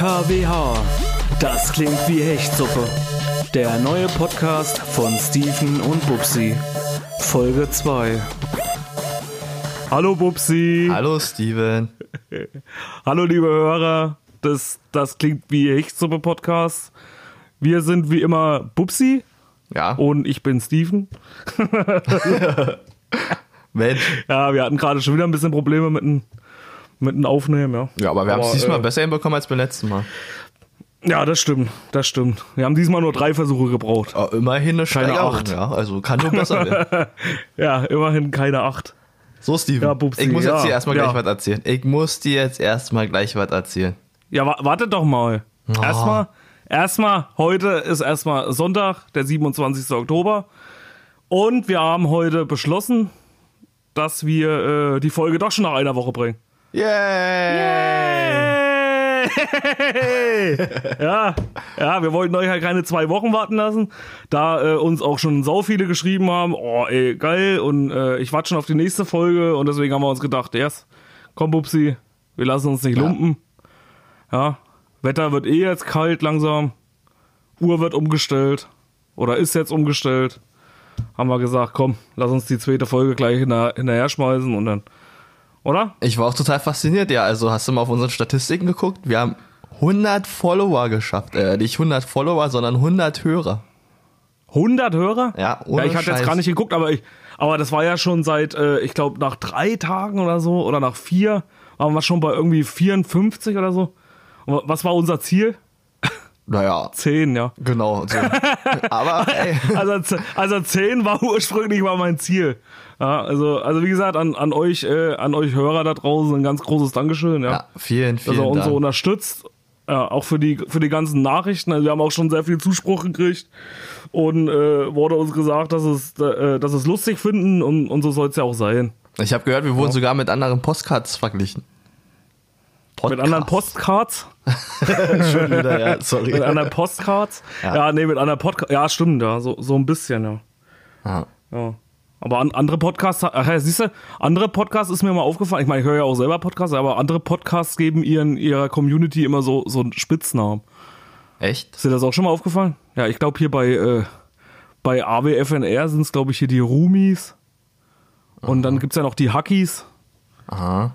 DKWH. Das klingt wie Hechtsuppe. Der neue Podcast von Steven und Bubsi. Folge 2. Hallo Bubsi. Hallo Steven. Hallo liebe Hörer. Das, das klingt wie Hechtsuppe Podcast. Wir sind wie immer Bubsi Ja, und ich bin Steven. Mensch. Ja, wir hatten gerade schon wieder ein bisschen Probleme mit dem, mit dem Aufnehmen, ja. Ja, aber wir haben es Aber, diesmal äh, besser hinbekommen als beim letzten Mal. Ja, das stimmt, das stimmt. Wir haben diesmal nur drei Versuche gebraucht. Oh, immerhin eine Keine Steigerung, Acht. ja. Also kann nur besser werden. Ja, immerhin keine acht. So, Steven. Ja, Bubsi, ich muss ja, jetzt dir erstmal ja. gleich was erzählen. Ich muss dir jetzt erstmal gleich was erzählen. Ja, wa wartet doch mal. Oh. Erstmal, erstmal, heute ist erstmal Sonntag, der 27. Oktober. Und wir haben heute beschlossen, dass wir äh, die Folge doch schon nach einer Woche bringen. Yay! ja, ja, wir wollten euch halt keine zwei Wochen warten lassen, da äh, uns auch schon sau viele geschrieben haben, oh ey, geil, und äh, ich warte schon auf die nächste Folge und deswegen haben wir uns gedacht, yes, komm Bubsi, wir lassen uns nicht lumpen. Ja, Wetter wird eh jetzt kalt langsam, Uhr wird umgestellt oder ist jetzt umgestellt. Haben wir gesagt, komm, lass uns die zweite Folge gleich hinter, hinterher schmeißen und dann, oder? Ich war auch total fasziniert, ja. Also hast du mal auf unsere Statistiken geguckt? Wir haben 100 Follower geschafft. Äh, nicht 100 Follower, sondern 100 Hörer. 100 Hörer? Ja, ohne ja ich hatte jetzt gar nicht geguckt, aber ich, aber das war ja schon seit, äh, ich glaube, nach drei Tagen oder so oder nach vier, waren wir schon bei irgendwie 54 oder so. Und was war unser Ziel? Naja, 10, ja. genau. So. Aber ey, Also, also 10 war ursprünglich mal mein Ziel. Ja, also, also wie gesagt, an, an euch, äh, an euch Hörer da draußen ein ganz großes Dankeschön, ja. ja, vielen, dass ihr vielen uns so Dank. unterstützt. Ja, auch für die, für die ganzen Nachrichten. Also wir haben auch schon sehr viel Zuspruch gekriegt und äh, wurde uns gesagt, dass es, äh, dass es lustig finden und, und so soll es ja auch sein. Ich habe gehört, wir wurden sogar mit anderen Postcards verglichen. Mit anderen Postcards? Schon wieder, ja, sorry. Mit anderen Postcards? Ja. ja. nee, mit anderen Podcasts. Ja, stimmt, ja, so, so ein bisschen, ja. Ja. ja. Aber an, andere Podcasts, ach ja, siehst du, andere Podcasts ist mir mal aufgefallen. Ich meine, ich höre ja auch selber Podcasts, aber andere Podcasts geben ihren, ihrer Community immer so, so einen Spitznamen. Echt? Ist dir das auch schon mal aufgefallen? Ja, ich glaube hier bei, äh, bei AWFNR sind es, glaube ich, hier die Rumis. Und dann gibt's ja noch die Hackies. Aha.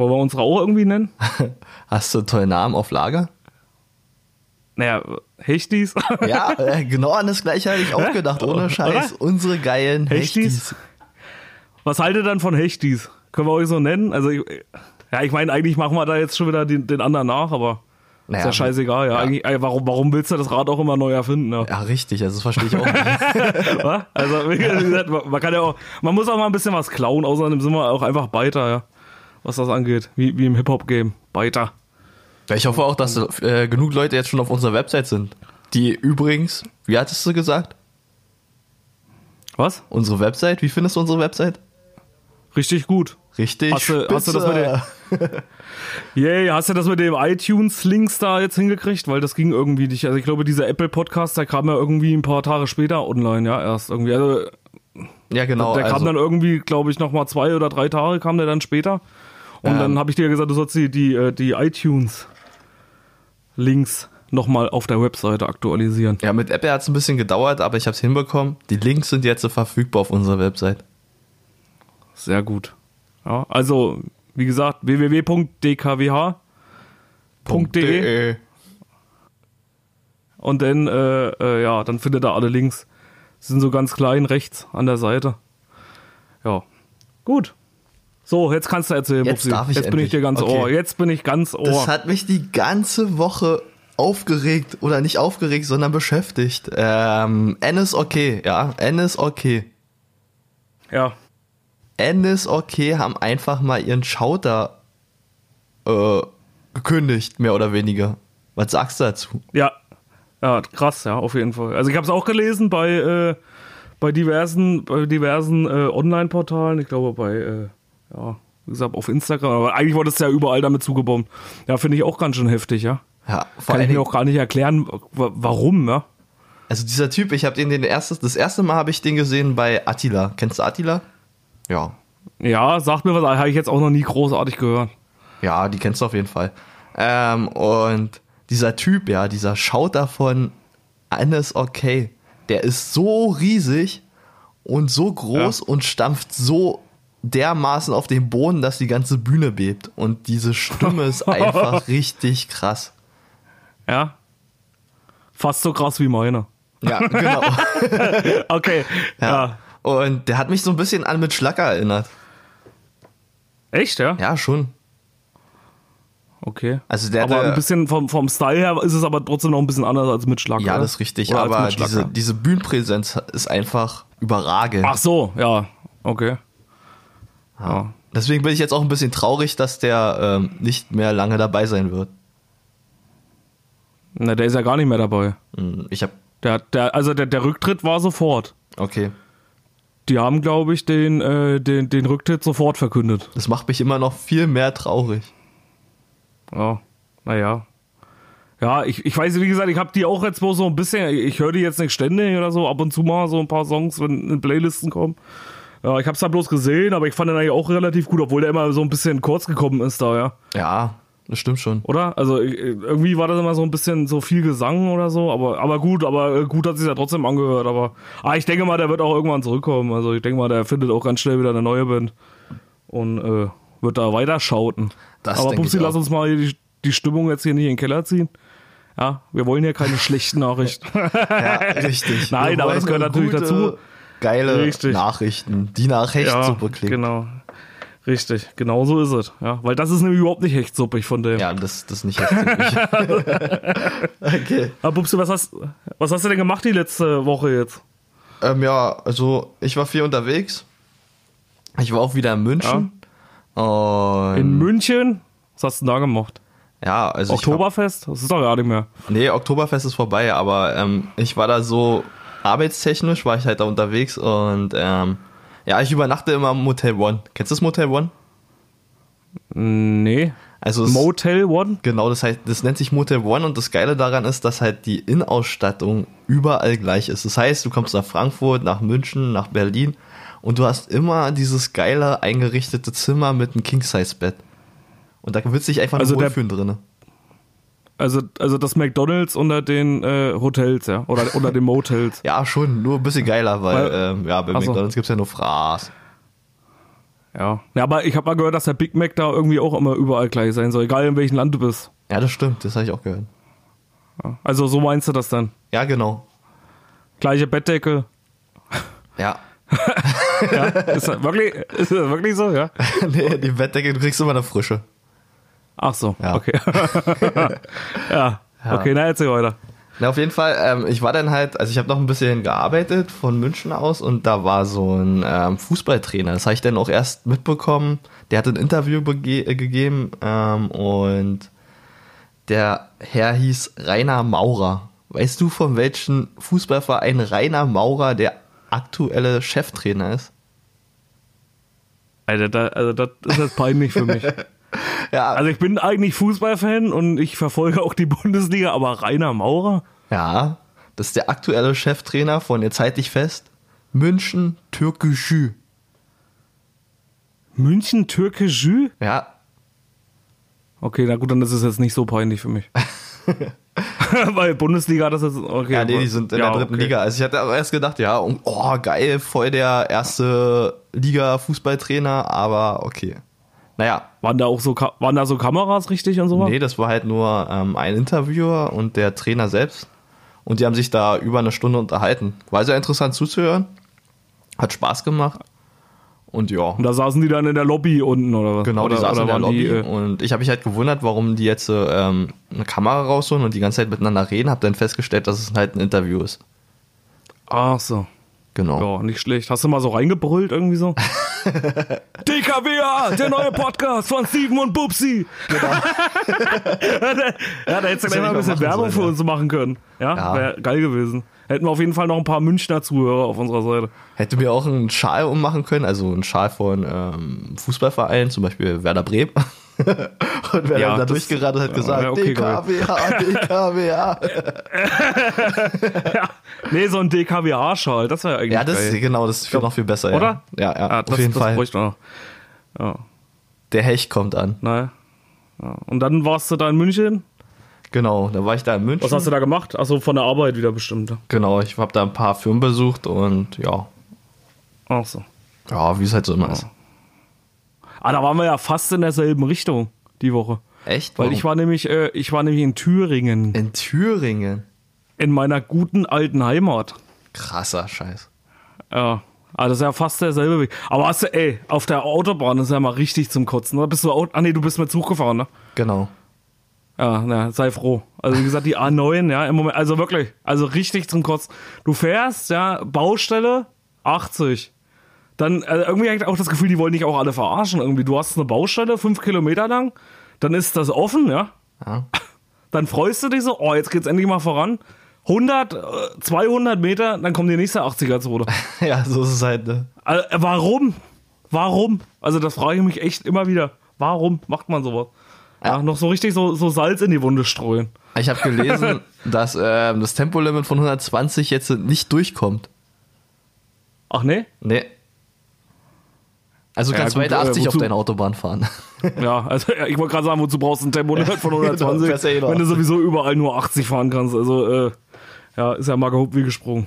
Wollen wir unsere auch irgendwie nennen? Hast du einen tollen Namen auf Lager? Naja, Hechtis. Ja, äh, genau an das gleiche hatte ich auch gedacht. Ohne Scheiß. Oder? Unsere geilen Hechtis? Hechtis. Was haltet ihr dann von Hechtis? Können wir euch so nennen? Also, ich, ja, ich meine, eigentlich machen wir da jetzt schon wieder den, den anderen nach, aber ist Naja, ja scheißegal. Ja, ja. Warum, warum willst du das Rad auch immer neu erfinden? Ja? Ja, richtig. Also das verstehe ich auch nicht. Also, wie gesagt, man kann ja auch, man muss auch mal ein bisschen was klauen, außerdem sind wir auch einfach Beiter, ja. Was das angeht. Wie, wie im Hip-Hop-Game. Beiter. Ja, ich hoffe auch, dass äh, genug Leute jetzt schon auf unserer Website sind. Die übrigens, wie hattest du gesagt? Was? Unsere Website? Wie findest du unsere Website? Richtig gut. Richtig. Hast du- hast du das spitze. Yay, hast du das mit dem iTunes-Links da jetzt hingekriegt? Weil das ging irgendwie nicht. Also ich glaube, dieser Apple-Podcast, der kam ja irgendwie ein paar Tage später online, ja, erst irgendwie. Also Ja, genau. der kam also, dann irgendwie, glaube ich, nochmal zwei oder drei Tage kam der dann später. Und Ähm. dann habe ich dir gesagt, du sollst die, die, äh, die iTunes-Links nochmal auf der Webseite aktualisieren. ja, mit Apple hat es ein bisschen gedauert, aber ich habe es hinbekommen. Die Links sind jetzt so verfügbar auf unserer Website. Sehr gut. Ja, also, wie gesagt, www.dkwh.de und dann, äh, äh, ja, dann findet ihr alle Links. Sie sind so ganz klein rechts an der Seite. Ja, gut. So, jetzt kannst du erzählen, Jetzt Bubsi. darf ich Jetzt bin ich endlich. dir ganz Okay. Ohr. Jetzt bin ich ganz Ohr. Das hat mich die ganze Woche aufgeregt oder nicht aufgeregt, sondern beschäftigt. Ähm, N ist okay, ja. N ist okay. ja, N ist okay haben einfach mal ihren Schauter äh, gekündigt, mehr oder weniger. Was sagst du dazu? ja, ja, krass, ja, auf jeden Fall. Also ich habe es auch gelesen bei, äh, bei diversen, bei diversen äh, Online-Portalen. Ich glaube bei, äh, ja, wie gesagt, auf Instagram. Aber eigentlich wurde es ja überall damit zugebombt. Ja, finde ich auch ganz schön heftig, ja. Ja, vor Kann ich mir auch gar nicht erklären, wa- warum, ja. also dieser Typ, ich habe den, den erstes, das erste Mal habe ich den gesehen bei Attila. Kennst du Attila? Ja. Ja, sagt mir was, habe ich jetzt auch noch nie großartig gehört. Ja, die kennst du auf jeden Fall. Ähm, und dieser Typ, ja, dieser Schauter von Alles okay, der ist so riesig und so groß Ja. und stampft so dermaßen auf den Boden, dass die ganze Bühne bebt. Und diese Stimme ist einfach richtig krass. Ja. Fast so krass wie meine. Ja, genau. Okay. Ja. ja. Und der hat mich so ein bisschen an mit Schlacker erinnert. Echt, ja? Ja, schon. Okay. Also der aber ein bisschen vom, vom Style her ist es aber trotzdem noch ein bisschen anders als mit Schlag. Ja, das ist richtig. Oder aber Schlacker. diese, diese Bühnenpräsenz ist einfach überragend. Ach so, ja. Okay. Ja. Deswegen bin ich jetzt auch ein bisschen traurig, dass der ähm, nicht mehr lange dabei sein wird. Na, der ist ja gar nicht mehr dabei. Hm, Ich habe Der, der, also der, der Rücktritt war sofort. okay. Die haben, glaube ich, den, äh, den, den Rücktritt sofort verkündet. Das macht mich immer noch viel mehr traurig. Ja, naja. Ja, ich, ich weiß, wie gesagt, ich habe die auch jetzt bloß so ein bisschen, ich höre die jetzt nicht ständig oder so, ab und zu mal so ein paar Songs, wenn in Playlisten kommen. Ja, ich habe es da bloß gesehen, aber ich fand den eigentlich auch relativ gut, obwohl der immer so ein bisschen kurz gekommen ist da, ja. Ja, das stimmt schon. Oder? Also ich- irgendwie war das immer so ein bisschen so viel Gesang oder so, aber, aber gut, aber äh, gut hat sich ja trotzdem angehört, aber ah, ich denke mal, der wird auch irgendwann zurückkommen. Also ich denke mal, der findet auch ganz schnell wieder eine neue Band und äh, wird da weiter schauten. Das aber Pupsi, lass uns mal die, die Stimmung jetzt hier nicht in den Keller ziehen. Ja, wir wollen hier keine schlechten Nachrichten. Ja, richtig. Nein, aber das gehört natürlich gute, dazu. Geile Richtig. Nachrichten, die nach Hechtsuppe klingen. genau. Richtig, genau so ist es. Ja, weil das ist nämlich überhaupt nicht hechtsuppig von dem. Ja, das, das ist nicht Hechtsuppe. okay. Aber Pupsi, was hast, was hast du denn gemacht die letzte Woche jetzt? Ähm, ja, also ich war viel unterwegs. Ich war auch wieder in München. Und In München? Was hast du denn da gemacht? ja, also Oktoberfest? Das ist doch gar nicht mehr. Hab, nee, Oktoberfest ist vorbei, aber ähm, ich war da so arbeitstechnisch, war ich halt da unterwegs und ähm, ja, ich übernachte immer im Motel One. Kennst du das Motel One? Nee. Also Motel One? Genau, das heißt, das nennt sich Motel One und das Geile daran ist, dass halt die Innenausstattung überall gleich ist. Das heißt, du kommst nach Frankfurt, nach München, nach Berlin und du hast immer dieses geile eingerichtete Zimmer mit einem King-Size-Bett. Und da willst du dich einfach Also nur wohlfühlen drinne. Also, also das McDonalds unter den äh, Hotels, ja? Oder unter den Motels. Ja, schon, nur ein bisschen geiler, weil, Weil- ähm, ja, bei Ach so. McDonalds gibt's ja nur Fraß. Ja. ja, aber ich habe mal gehört, dass der Big Mac da irgendwie auch immer überall gleich sein soll, egal in welchem Land du bist. Ja, das stimmt, das habe ich auch gehört. Ja. Also so meinst du das dann? Ja, genau. Gleiche Bettdecke. Ja. Ja? Ist das wirklich, ist das wirklich so, ja? nee, die Bettdecke, du kriegst immer eine frische. Ach so, Ja. okay. ja. Ja. okay, na erzähl weiter. Na, auf jeden Fall, ähm, ich war dann halt, also ich habe noch ein bisschen gearbeitet von München aus und da war so ein ähm, Fußballtrainer. Das habe ich dann auch erst mitbekommen. Der hat ein Interview äh, gegeben ähm, und der Herr hieß Rainer Maurer. Weißt du, von welchem Fußballverein Rainer Maurer der aktuelle Cheftrainer ist? Alter, da, also das ist jetzt peinlich für mich. Ja, Also ich bin eigentlich Fußballfan und ich verfolge auch die Bundesliga, aber Rainer Maurer? ja, das ist der aktuelle Cheftrainer von, jetzt halte ich fest, München Türkgücü. München Türkgücü? Ja, Okay, na gut, dann ist es jetzt nicht so peinlich für mich. Weil Bundesliga, das ist okay. Ja, nee, die sind in ja, der dritten okay. Liga. Also ich hatte auch erst gedacht, ja, oh geil, voll der erste Liga-Fußballtrainer, aber okay. Naja, Waren da auch so, waren da so Kameras richtig und so? nee, das war halt nur ähm, ein Interviewer und der Trainer selbst. Und die haben sich da über eine Stunde unterhalten. War sehr interessant zuzuhören. Hat Spaß gemacht. Und ja, Und da saßen die dann in der Lobby unten oder was? genau, oder, die saßen in der Lobby. Die, äh, und ich habe mich halt gewundert, warum die jetzt ähm, eine Kamera rausholen und die ganze Zeit miteinander reden. Hab dann festgestellt, dass es halt ein Interview ist. ach so. Genau. Ja, nicht schlecht. Hast du mal so reingebrüllt irgendwie so? DKWA, der neue Podcast von Steven und Bubsi. Genau. ja, da hättest du gleich mal ein bisschen Werbung für ja. uns machen können. Ja, Ja. wäre geil gewesen. Hätten wir auf jeden Fall noch ein paar Münchner Zuhörer auf unserer Seite. Hätte mir auch einen Schal ummachen können, also einen Schal von ähm, Fußballvereinen, zum Beispiel Werder Bremen. Und wer Ja, dann da durchgerannt hat, ja, gesagt, ja, okay, DKWH, DKWH. ja. Nee, so ein DKWA-Schal, das wäre eigentlich ja, das geil. ist genau, das ist noch viel besser. Oder? Ja, ja, ja Ah, auf das, jeden das Fall. bräuchte noch. Ja, Der Hecht kommt an. naja. Ja. Und dann warst du da in München. Genau, da war ich da in München. Was hast du da gemacht? Achso, von der Arbeit wieder bestimmt. Genau, ich habe da ein paar Firmen besucht und ja, Ach so. ja, wie es halt so immer ist. Ah, da waren wir ja fast in derselben Richtung die Woche. Echt? Weil Warum? ich war nämlich, äh, ich war nämlich in Thüringen, in Thüringen. in meiner guten alten Heimat. Krasser Scheiß. Ja. Ah, das ist ja fast derselbe Weg. Aber hast du, ey, auf der Autobahn ist ja mal richtig zum Kotzen. Oder bist du, Au- ah nee, du bist mit Zug gefahren, ne? Genau. Ja, na, sei froh. Also wie gesagt, die A9, ja, im Moment, also wirklich, also richtig zum Kotzen. Du fährst, ja, Baustelle 80. Dann, also irgendwie habe ich auch das Gefühl, die wollen dich auch alle verarschen irgendwie. Du hast eine Baustelle, fünf Kilometer lang, dann ist das offen, ja. Ja. Dann freust du dich so, oh, jetzt geht's endlich mal voran. 100, äh, 200 Meter, dann kommt die nächste 80er-Zone. ja, so ist es halt. Ne? Also, äh, warum? Warum? Also das frage ich mich echt immer wieder. Warum macht man sowas? Ja, noch so richtig so, so Salz in die Wunde streuen. Ich habe gelesen, dass ähm, das Tempolimit von 120 jetzt nicht durchkommt. Ach nee? Nee. Also du Ja, kannst gut, weiter äh, 80 auf wozu? deiner Autobahn fahren. Ja, also ja, ich wollte gerade sagen, wozu brauchst du ein Tempolimit von 120, fährst ja eh wenn du 80. sowieso überall nur 80 fahren kannst. Also, äh, ja, ist ja mal gehobt wie gesprungen.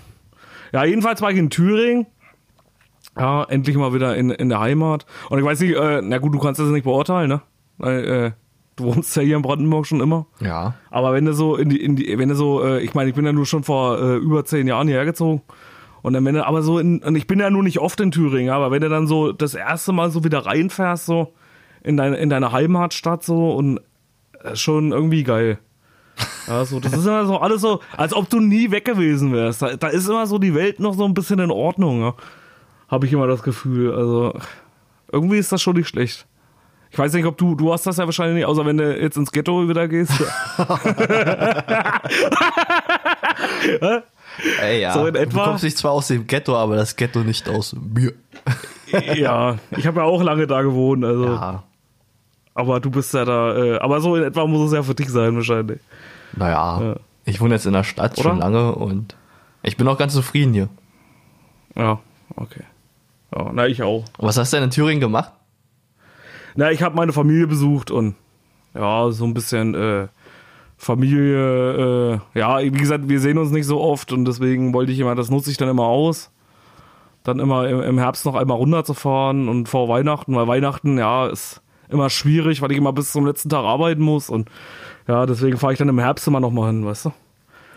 Ja, jedenfalls war ich in Thüringen. Ja, endlich mal wieder in, in der Heimat. Und ich weiß nicht, äh, na gut, du kannst das nicht beurteilen, ne? Weil, äh, du wohnst ja hier in Brandenburg schon immer. Ja. Aber wenn du so in die, in die wenn du so, äh, ich meine, ich bin ja nur schon vor äh, über zehn Jahren hierher gezogen. Und dann, wenn du aber so in, und ich bin ja nur nicht oft in Thüringen, aber wenn du dann so das erste Mal so wieder reinfährst, so in deine, in deine Heimatstadt so und äh, schon irgendwie geil. Ja, so, das ist immer so alles so, als ob du nie weg gewesen wärst. Da, da ist immer so die Welt noch so ein bisschen in Ordnung, ja. Habe ich immer das Gefühl. Also, irgendwie ist das schon nicht schlecht. Ich weiß nicht, ob du, du hast das ja wahrscheinlich nicht, außer wenn du jetzt ins Ghetto wieder gehst. Ey, ja. So in etwa? Du kommst nicht zwar aus dem Ghetto, aber das Ghetto nicht aus mir. ja, ich habe ja auch lange da gewohnt, also. Ja. Aber du bist ja da, äh, aber so in etwa muss es ja für dich sein wahrscheinlich. Naja, Ja. ich wohne jetzt in der Stadt Oder? schon lange und ich bin auch ganz zufrieden hier. Ja, okay. Ja, na, ich auch. Was hast du denn in Thüringen gemacht? Na, ich habe meine Familie besucht und ja, so ein bisschen äh, Familie, äh, ja, wie gesagt, wir sehen uns nicht so oft und deswegen wollte ich immer, das nutze ich dann immer aus. Dann immer im, Herbst noch einmal runterzufahren und vor Weihnachten, weil Weihnachten, ja, ist immer schwierig, weil ich immer bis zum letzten Tag arbeiten muss und ja, deswegen fahre ich dann im Herbst immer noch mal hin, weißt du?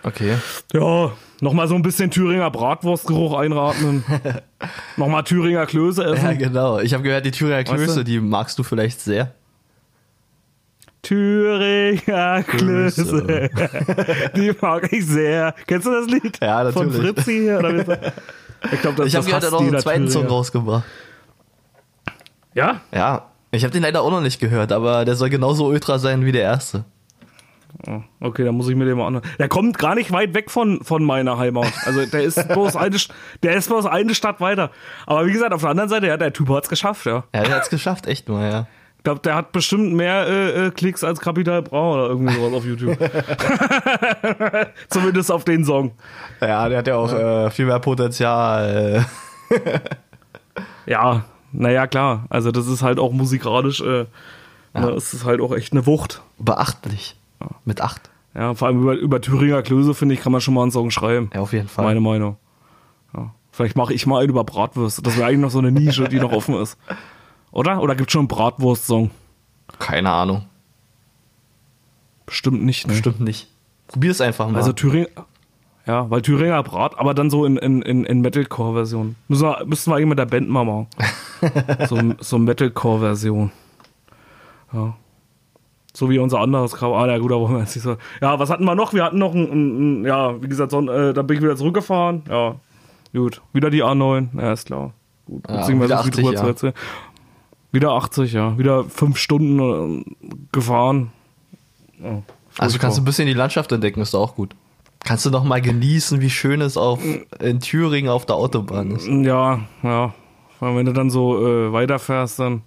Okay. Ja, nochmal so ein bisschen Thüringer Bratwurstgeruch einratmen. nochmal Thüringer Klöße essen. Ja, genau. Ich habe gehört, die Thüringer Weißt du? Klöße, die magst du vielleicht sehr. Thüringer Klöße. Die mag ich sehr. Kennst du das Lied? Ja, Von natürlich. Fritzi hier? Oder ich glaube, das, Ich habe er hat noch einen zweiten Song rausgebracht. Ja? Ja. Ich habe den leider auch noch nicht gehört, aber der soll genauso ultra sein wie der erste. Oh, Okay, dann muss ich mir den mal anhören. Der kommt gar nicht weit weg von, von meiner Heimat. Also der ist bloß eine, der ist bloß eine Stadt weiter. Aber wie gesagt, auf der anderen Seite, ja, der Typ hat's geschafft, ja. Ja, der hat's geschafft, echt mal, ja. Ich glaube, der hat bestimmt mehr äh, äh, Klicks als Capital Bra oder irgendwie sowas auf YouTube. Zumindest auf den Song. Ja, der hat ja auch Äh, viel mehr Potenzial. Ja, naja, klar. Also das ist halt auch musikalisch, äh, ne, es ist halt auch echt eine Wucht. Beachtlich. Mit acht. Ja, vor allem über, über Thüringer Klöße, finde ich, kann man schon mal einen Song schreiben. Ja, auf jeden Fall. Meine Meinung. Ja. Vielleicht mache ich mal einen über Bratwürste. Das wäre eigentlich noch so eine Nische, die noch offen ist. Oder? Oder gibt es schon einen Bratwurst-Song? Keine Ahnung. Bestimmt nicht, ne? Bestimmt nicht. Probier es einfach mal. Also Thüringer. Ja, weil Thüringer Brat, aber dann so in, in, in, in Metalcore-Version. Müssen wir, müssten wir eigentlich mit der Band mal machen. so so Metalcore-Version. Ja. So wie unser anderes Cover. Ah, ja, gut, da wollen wir jetzt nicht so. Ja, was hatten wir noch? Wir hatten noch ein, ein, ja, wie gesagt, so ein, äh, da bin ich wieder zurückgefahren. Ja, gut. Wieder die A9. Ja, ist klar. Gut, Ja, wieder so viel 80, drüber ja. Wieder 80, ja. Wieder fünf Stunden äh, gefahren. Ja, also kannst du ein bisschen die Landschaft entdecken, ist auch gut. Kannst du noch mal genießen, wie schön es auf, in Thüringen auf der Autobahn ist. Ja, ja. Weil wenn du dann so äh, weiterfährst, dann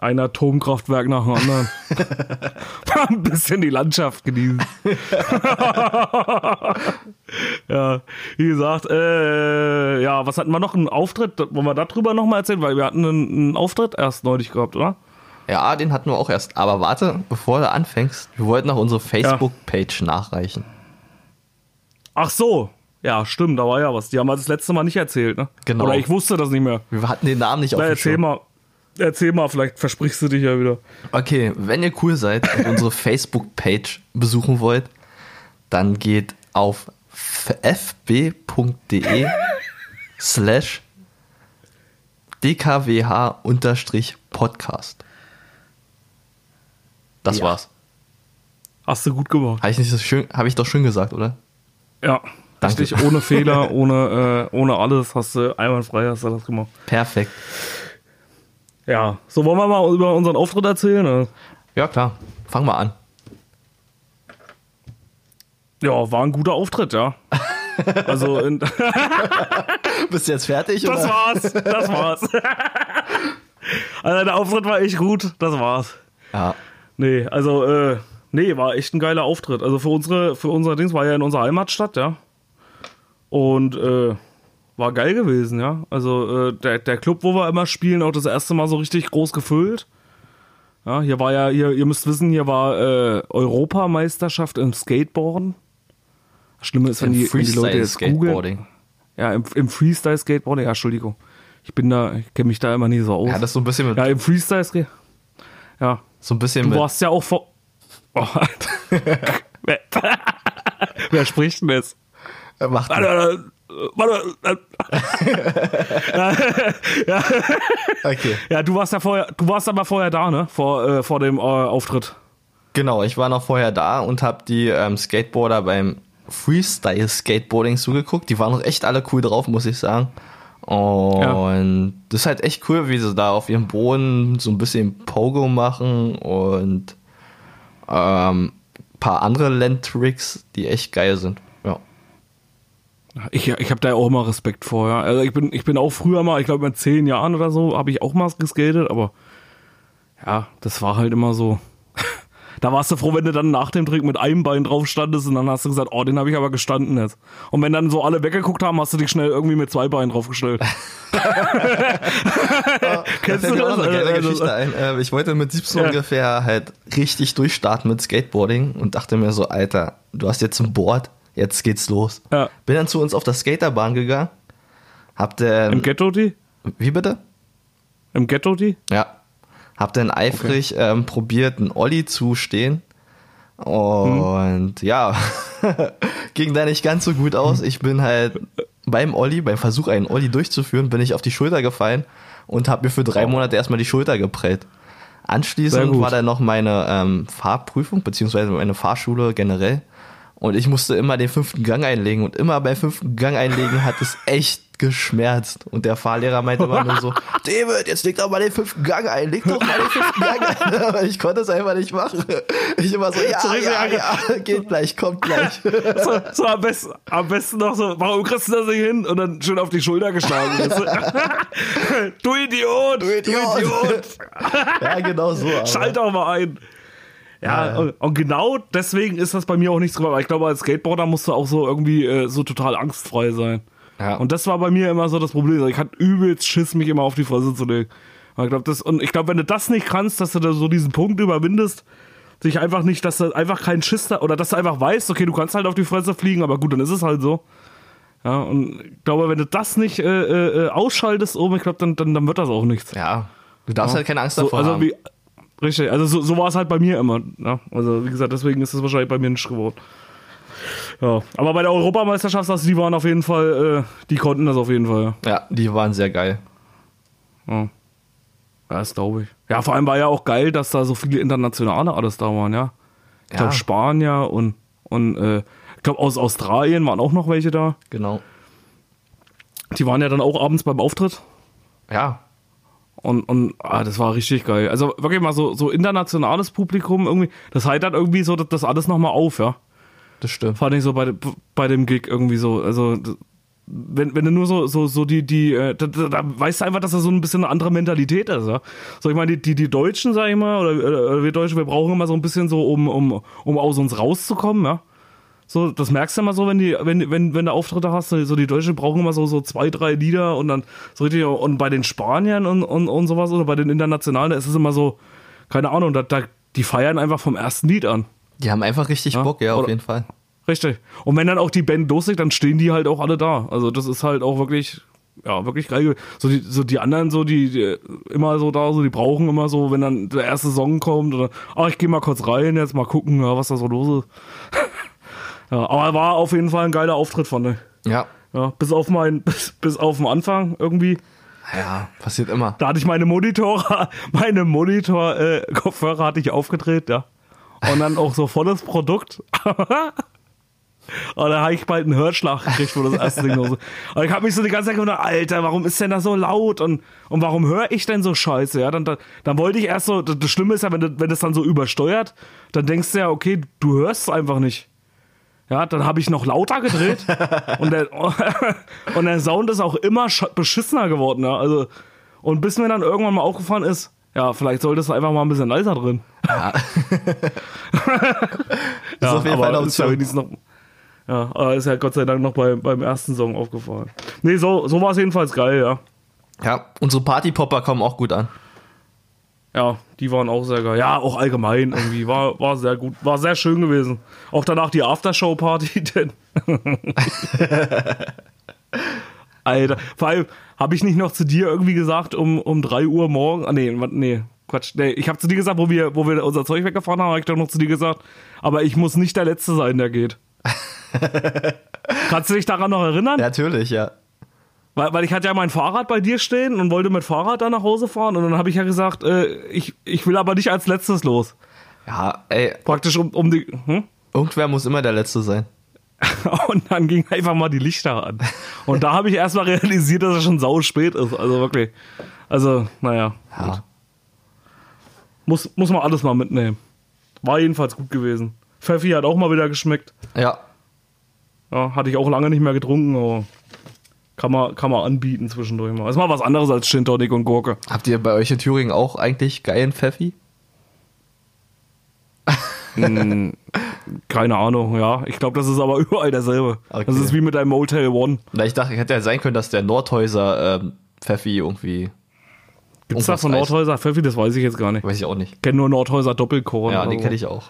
ein Atomkraftwerk nach dem anderen. Ein bisschen die Landschaft genießen. ja, wie gesagt, äh, ja, was hatten wir noch? Einen Auftritt? Wollen wir darüber nochmal erzählen? Weil wir hatten einen, einen Auftritt erst neulich gehabt, oder? Ja, den hatten wir auch erst. Aber warte, bevor du anfängst, wir wollten noch unsere Facebook-Page nachreichen. Ach so. Ja, stimmt, da war ja was. Die haben wir das letzte Mal nicht erzählt, ne? Genau. Oder ich wusste das nicht mehr. Wir hatten den Namen nicht auf Na, dem erzähl mal. Erzähl mal, vielleicht versprichst du dich ja wieder. Okay, wenn ihr cool seid und unsere Facebook-Page besuchen wollt, dann geht auf fb.de slash dkwh-podcast. Das Ja. war's. Hast du gut gemacht. Habe ich, nicht so schön, hab ich doch schön gesagt, oder? Ja. Danke. Richtig, ohne Fehler, ohne, äh, ohne alles hast du einwandfrei hast du das gemacht. Perfekt. Ja. So, wollen wir mal über unseren Auftritt erzählen? oder? Ja, klar. Fang mal an. Ja, war ein guter Auftritt, ja. Also, in, das Bist du jetzt fertig? oder? war's. Das war's. Also, der Auftritt war echt gut. Das war's. Ja. Nee, also, äh, nee, war echt ein geiler Auftritt. Also für unsere, für unser Dings war ja in unserer Heimatstadt, ja. Und äh, war geil gewesen, ja. Also äh, der, der Club, wo wir immer spielen, auch das erste Mal so richtig groß gefüllt. Ja, hier war ja, hier, ihr müsst wissen, hier war äh, Europameisterschaft im Skateboarden. Das Schlimme ist, wenn die, wenn die Leute jetzt googeln. Ja, im, im Freestyle-Skateboarding, ja, Entschuldigung. Ich bin da, ich kenne mich da immer nie so aus. Ja, das so ein bisschen mit, ja im Freestyle-Skate. Ja, so ein bisschen Du mit warst ja auch vor. Oh, wer, wer spricht denn jetzt? äh, macht Warte, ja, Okay. ja, du warst ja vorher, du warst aber vorher da, ne? Vor, äh, vor dem äh, Auftritt. Genau, ich war noch vorher da und habe die ähm, Skateboarder beim Freestyle Skateboarding zugeguckt. Die waren noch echt alle cool drauf, muss ich sagen. Und das ist halt echt cool, wie sie da auf ihrem Boden so ein bisschen Pogo machen und ähm, paar andere Landtricks, die echt geil sind. Ich, ich habe da auch immer Respekt vor, ja. Also ich bin, ich bin auch früher mal, ich glaube in zehn Jahren oder so, habe ich auch mal geskatet, aber ja, das war halt immer so. Da warst du froh, wenn du dann nach dem Trick mit einem Bein drauf standest und dann hast du gesagt, oh, den habe ich aber gestanden jetzt. Und wenn dann so alle weggeguckt haben, hast du dich schnell irgendwie mit zwei Beinen draufgestellt. Kennst fällt du auch das? noch eine geile Also, Geschichte ein. Äh, Ich wollte mit 17 Ja. ungefähr halt richtig durchstarten mit Skateboarding und dachte mir so, Alter, du hast jetzt ein Board, jetzt geht's los. Ja. Bin dann zu uns auf der Skaterbahn gegangen. Hab dann, Im Ghetto die? wie bitte? Im Ghetto die? Ja. Hab dann eifrig ähm, probiert, einen Olli zu stehen. Und ja, ging da nicht ganz so gut aus. Ich bin halt beim Olli, beim Versuch, einen Olli durchzuführen, bin ich auf die Schulter gefallen und habe mir für drei Monate erstmal die Schulter geprellt. Anschließend war dann noch meine ähm, Fahrprüfung, beziehungsweise meine Fahrschule generell. Und ich musste immer den fünften Gang einlegen. Und immer beim fünften Gang einlegen hat es echt geschmerzt. Und der Fahrlehrer meinte immer nur so, David, jetzt leg doch mal den fünften Gang ein, leg doch mal den fünften Gang ein. Aber ich konnte es einfach nicht machen. Ich immer so, ja, richtig ja, ange- ja, geht gleich, kommt gleich. So, so am, besten, am besten noch so, warum kriegst du das nicht hin? Und dann schön auf die Schulter geschlagen. du? du Idiot! Du Idiot. Ja, genau so. aber- Schalt doch mal ein. Ja, Ja, ja. Und, genau deswegen ist das bei mir auch nichts drüber. Weil ich glaube, als Skateboarder musst du auch so irgendwie äh, so total angstfrei sein. Ja. Und das war bei mir immer so das Problem. Ich hatte übelst Schiss, mich immer auf die Fresse zu legen. Und ich glaube, das, und ich glaube, wenn du das nicht kannst, dass du da so diesen Punkt überwindest, sich einfach nicht, dass du einfach keinen Schiss da, oder dass du einfach weißt, okay, du kannst halt auf die Fresse fliegen, aber gut, dann ist es halt so. Ja, und ich glaube, wenn du das nicht äh, äh, äh, ausschaltest oben, ich glaube, dann, dann, dann wird das auch nichts. ja, du darfst halt keine Angst So, davor also haben. wie, richtig, also so, so war es halt bei mir immer. Ja? Also wie gesagt, deswegen ist es wahrscheinlich bei mir nicht geworden. Ja, aber bei der Europameisterschaft, also die waren auf jeden Fall, äh, die konnten das auf jeden Fall. ja, die waren sehr geil. Ja, ja das glaube ich. Ja, vor allem war ja auch geil, dass da so viele Internationale alles da waren, ja. Ich glaube Ja. Spanier und, und äh, ich glaube aus Australien waren auch noch welche da. Genau. Die waren ja dann auch abends beim Auftritt. Ja, Und, und ah, das war richtig geil. Also wirklich mal so, so internationales Publikum irgendwie. Das heitert irgendwie so das, alles nochmal auf, ja. das stimmt. Fand ich so bei, bei dem Gig irgendwie so. Also, wenn, wenn du nur so, so, so die, die, äh, da, da, da weißt du einfach, dass das so ein bisschen eine andere Mentalität ist, ja. So, ich meine, die, die, die Deutschen, sag ich mal, oder, oder wir Deutschen, wir brauchen immer so ein bisschen so, um, um, um aus uns rauszukommen, ja. So, das merkst du immer so, wenn die, wenn, wenn, wenn du Auftritte hast, so die Deutschen brauchen immer so, so zwei, drei Lieder und dann so richtig, und bei den Spaniern und, und, und sowas oder bei den Internationalen, da ist es immer so, keine Ahnung, da, da, die feiern einfach vom ersten Lied an. Die haben einfach richtig Ja, Bock, ja, auf oder- jeden Fall. Richtig. Und wenn dann auch die Band loslegt, dann stehen die halt auch alle da. Also das ist halt auch wirklich, ja, wirklich geil. ge- So die, so die anderen, so die, die immer so da, so die brauchen immer so, wenn dann der erste Song kommt oder, ach, ich gehe mal kurz rein, jetzt mal gucken, ja, was da so los ist. Ja, aber war auf jeden Fall ein geiler Auftritt von der. Ja. Ja, bis auf mein, bis, bis auf den Anfang irgendwie. Ja, passiert immer. Da hatte ich meine Monitor, meine Monitor-Kopfhörer hatte ich aufgedreht, ja. Und dann auch so volles Produkt. Und da habe ich bald einen Hörschlag gekriegt, wo das erste Ding los ist. Und ich habe mich so die ganze Zeit gewundert, Alter, warum ist denn das so laut? Und, und warum höre ich denn so scheiße? Ja, dann, dann, dann wollte ich erst so, das das Schlimme ist ja, wenn, das- wenn das dann so übersteuert, dann denkst du ja, okay, du hörst es einfach nicht. Ja, dann habe ich noch lauter gedreht und, der, und der Sound ist auch immer sch- beschissener geworden. Ja? Also, und bis mir dann irgendwann mal aufgefallen ist, ja, vielleicht solltest du einfach mal ein bisschen leiser drin. Ist auf jeden aber ist ja noch, ja, aber ist ja Gott sei Dank noch bei, beim ersten Song aufgefallen. Nee, so, so war es jedenfalls geil, ja. Ja, unsere Partypopper kommen auch gut an. Ja, die waren auch sehr geil. Ja, auch allgemein irgendwie. War, war sehr gut. War sehr schön gewesen. Auch danach die Aftershow-Party, denn. Alter, vor allem habe ich nicht noch zu dir irgendwie gesagt, um, um 3 Uhr morgen. Ah, nee, nee, Quatsch. Nee, ich habe zu dir gesagt, wo wir, wo wir unser Zeug weggefahren haben, habe ich doch noch zu dir gesagt, aber ich muss nicht der Letzte sein, der geht. Kannst du dich daran noch erinnern? Natürlich, ja. Weil, weil ich hatte ja mein Fahrrad bei dir stehen und wollte mit Fahrrad da nach Hause fahren und dann habe ich ja gesagt, äh, ich, ich will aber nicht als letztes los. Ja, ey, Praktisch um, um die. Hm? irgendwer muss immer der Letzte sein. Und dann ging einfach mal die Lichter an. Und da habe ich erstmal realisiert, dass es schon sau spät ist. Also wirklich. Also, naja. Gut. Ja. Muss, muss man alles mal mitnehmen. War jedenfalls gut gewesen. Pfeffi hat auch mal wieder geschmeckt. Ja. Ja, hatte ich auch lange nicht mehr getrunken, aber kann man, kann man anbieten zwischendurch mal. Ist mal was anderes als Gin Tonic und Gurke. Habt ihr bei euch in Thüringen auch eigentlich geilen Pfeffi? Keine Ahnung, ja. Ich glaube, das ist aber überall derselbe. Okay. Das ist wie mit einem Motel One. Na, ich dachte, hätte ja sein können, dass der Nordhäuser ähm, Pfeffi irgendwie. Gibt's da Irgendwas von. Nordhäuser Pfeffi? Das weiß ich jetzt gar nicht. Weiß ich auch nicht. Ich kenne nur Nordhäuser Doppelkorn. Ja, so. kenne ich auch.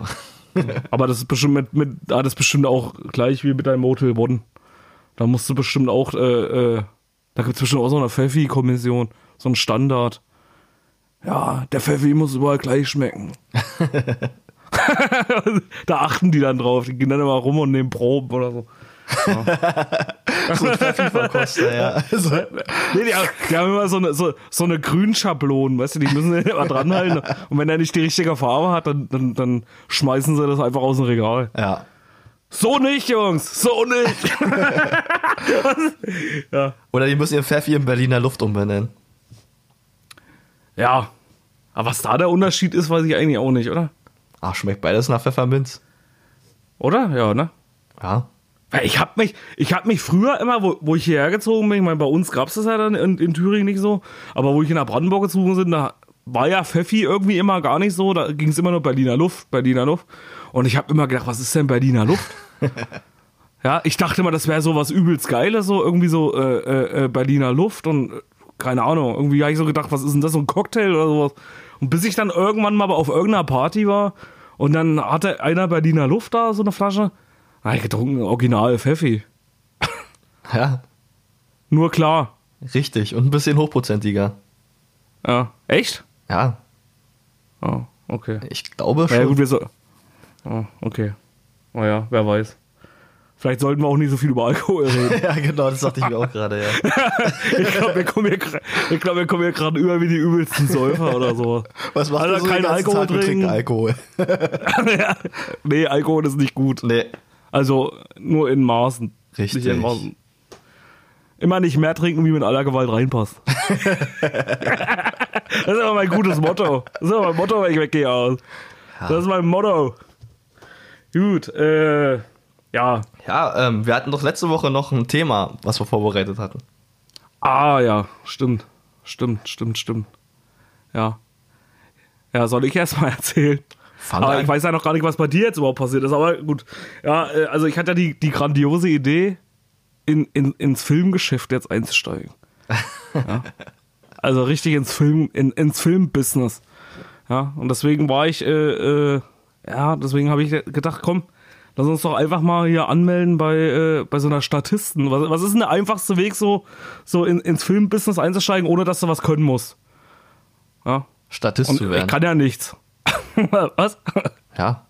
Aber das ist bestimmt mit, mit ah, das ist bestimmt auch gleich wie mit deinem Motel One. Da musst du bestimmt auch, äh, äh, da gibt es bestimmt auch so eine Pfeffi-Kommission, so ein Standard. Ja, der Pfeffi muss überall gleich schmecken. da achten die dann drauf. Die gehen dann immer rum und nehmen Proben oder so. so ein Pfeffi-Verkoster, ja. Also, Nee, die, haben- die haben immer so eine, so, so eine Grünschablonen, weißt du, die müssen den immer dranhalten. Und wenn er nicht die richtige Farbe hat, dann, dann, dann schmeißen sie das einfach aus dem Regal. ja. So nicht, Jungs, so nicht. ja. Oder die müssen ihren Pfeffi in Berliner Luft umbenennen. ja. Aber was da der Unterschied ist, weiß ich eigentlich auch nicht, oder? Ach, schmeckt beides nach Pfefferminz. Oder? Ja, ne? Ja. Weil ich hab mich, ich hab mich früher immer, wo, wo ich hierher gezogen bin, ich meine, bei uns gab's das ja dann in, in Thüringen nicht so, aber wo ich nach Brandenburg gezogen bin, da war ja Pfeffi irgendwie immer gar nicht so, da ging's immer nur Berliner Luft, Berliner Luft. Und ich habe immer gedacht, was ist denn Berliner Luft? ja, ich dachte immer, das wäre so was übelst Geiles, so irgendwie so äh, äh, äh, Berliner Luft und äh, keine Ahnung, irgendwie habe ich so gedacht, was ist denn das, so ein Cocktail oder sowas? Und bis ich dann irgendwann mal auf irgendeiner Party war und dann hatte einer Berliner Luft da, so eine Flasche, habe ich getrunken, original Pfeffi. Ja. Nur klar. Richtig. Und ein bisschen hochprozentiger. Ja. Echt? Ja. Oh, okay. Ich glaube Ja, schon. gut, wir so. Oh, okay. Oh ja, wer weiß. Vielleicht sollten wir auch nicht so viel über Alkohol reden. ja, genau, das dachte ich mir auch gerade, ja. Ich glaube, wir kommen hier, glaub, wir kommen hier gerade über wie die übelsten Säufer oder so. Was macht Also ihr so kein Alkohol Tag? Trinken. Alkohol. ja. Nee, Alkohol ist nicht gut. Nee. Also nur in Maßen. Richtig. Nicht in Maßen. Immer nicht mehr trinken, wie mit aller Gewalt reinpasst. das ist aber mein gutes Motto. Das ist aber mein Motto, wenn ich weggehe aus. Das ist mein Motto. Gut, äh, ja. Ja, ähm, wir hatten doch letzte Woche noch ein Thema, was wir vorbereitet hatten. Ah, ja, stimmt. Stimmt, stimmt, stimmt. Ja. Ja, soll ich erst mal erzählen? Fang aber an. ich weiß ja noch gar nicht, was bei dir jetzt überhaupt passiert ist. Aber gut. Ja, äh, also ich hatte ja die, die grandiose Idee, in, in, ins Filmgeschäft jetzt einzusteigen. ja. Also richtig ins Film, in, ins Filmbusiness. Ja, und deswegen war ich, äh, äh, ja, deswegen habe ich gedacht, komm, lass uns doch einfach mal hier anmelden bei, äh, bei so einer Statisten. Was, was ist denn der einfachste Weg, so, so in, ins Filmbusiness einzusteigen, ohne dass du was können musst? Ja. Statist Und zu werden. ich kann ja nichts. was? ja.